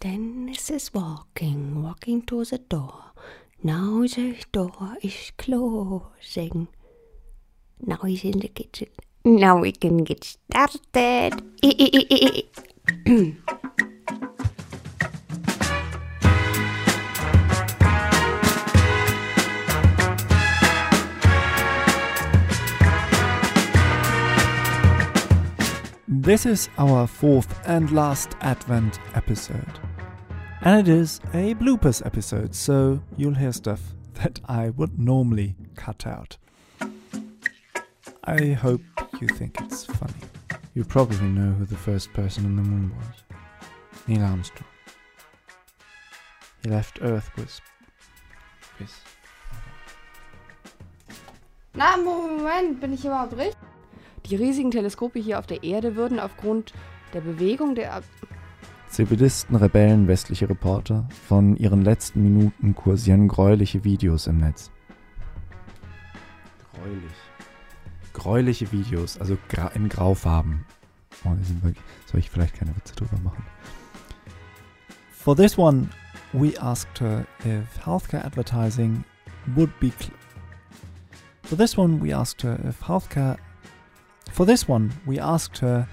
Dennis is walking, walking to the door. Now the door is closing. Now he's in the kitchen. Now we can get started. This is our fourth and last Advent episode. And it is a bloopers episode, so you'll hear stuff that I would normally cut out. I hope you think it's funny. You probably know who the first person on the moon was Neil Armstrong. He left Earth with. with Na, Moment, bin ich überhaupt richtig? Die riesigen Teleskope hier auf der Erde würden aufgrund der Bewegung der. Zivilisten, Rebellen, westliche Reporter. Von ihren letzten Minuten kursieren gräuliche Videos im Netz. Gräulich. Gräuliche Videos, also gra in Graufarben. Oh, die sind wirklich, soll ich vielleicht keine Witze drüber machen? For this one, we asked her if healthcare advertising would be. Cl- For this one, we asked her if healthcare. For this one, we asked her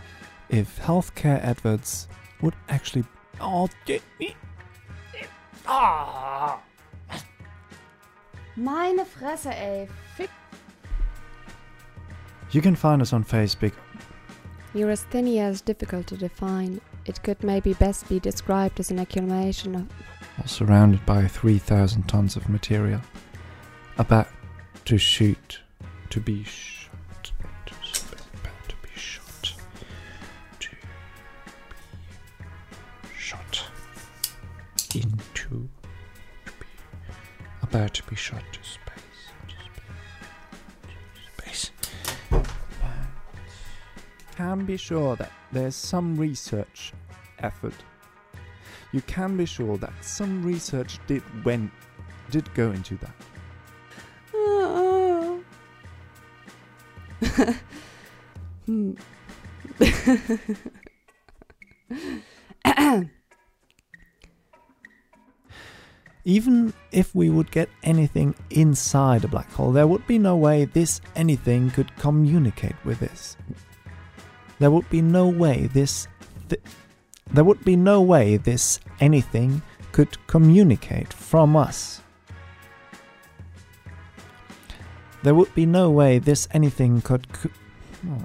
if healthcare adverts would actually. Oh, d- ah. Meine Fresse, ey. Fick. You can find us on Facebook. Neurasthenia is difficult to define. It could maybe best be described as an accumulation of. or surrounded by 3,000 tons of material. About to shoot, to be shot, shot into, to be about to be shot to space, to space, to space. Can be sure that there's some research effort you can be sure that some research did went did go into that. Hmm. Even if we would get anything inside a black hole, there would be no way this anything could communicate with this. There would be no way this th- there would be no way this anything could communicate from us. There would be no way this anything could. co- Hmm.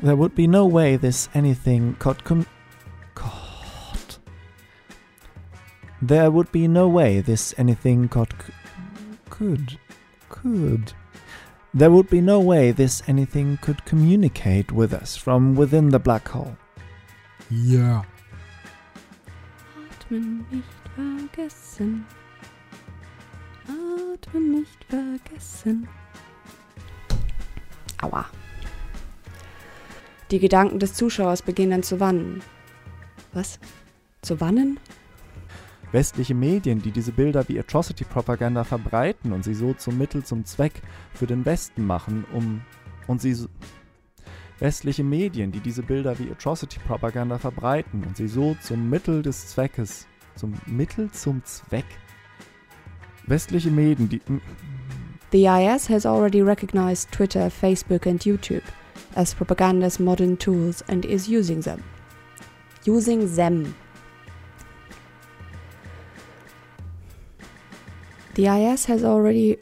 There would be no way this anything could com. There would be no way this anything could. Could. Could. There would be no way this anything could communicate with us from within the black hole. Yeah. Atmen nicht vergessen. Atmen nicht vergessen. Aua. Die Gedanken des Zuschauers beginnen zu wannen. Was? Zu wannen? Westliche Medien, die diese Bilder wie Atrocity-Propaganda verbreiten und sie so zum Mittel zum Zweck für den Westen machen, um und sie so westliche Medien, die diese Bilder wie Atrocity-Propaganda verbreiten und sie so zum Mittel des Zweckes, zum Mittel zum Zweck. Westliche Medien, die The IS has already recognized Twitter, Facebook, and YouTube as propaganda's modern tools and is using them. Using them. The IS has already.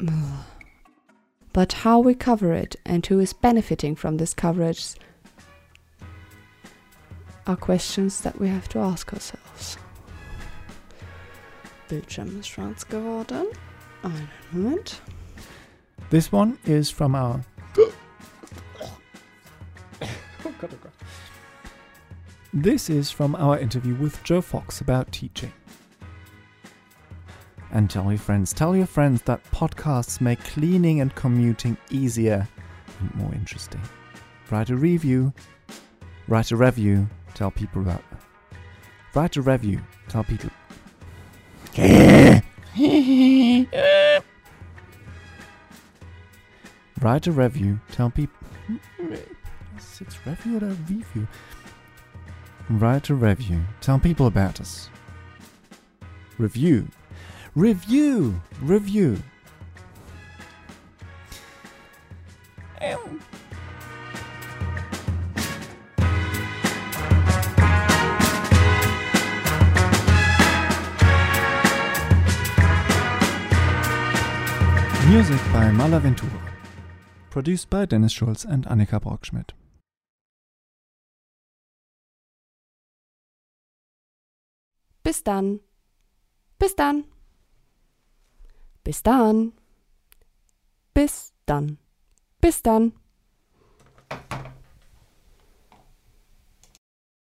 But how we cover it and who is benefiting from this coverage are questions that we have to ask ourselves. Bildschirm ist schwarz geworden. Einen Moment. This one is from our. Oh, oh, this is from our interview with Joe Fox about teaching. And tell your friends, tell your friends that podcasts make cleaning and commuting easier and more interesting. Write a review, write a review, tell people about. Write a review, tell people. Write a review, tell people. Jetzt Review oder Review? Write a review. Tell people about us. Review. Review. Review. Music by Malaventura. Produced by Dennis Schulz and Annika Brockschmidt. Bis dann. Bis dann. Bis dann. Bis dann. Bis dann.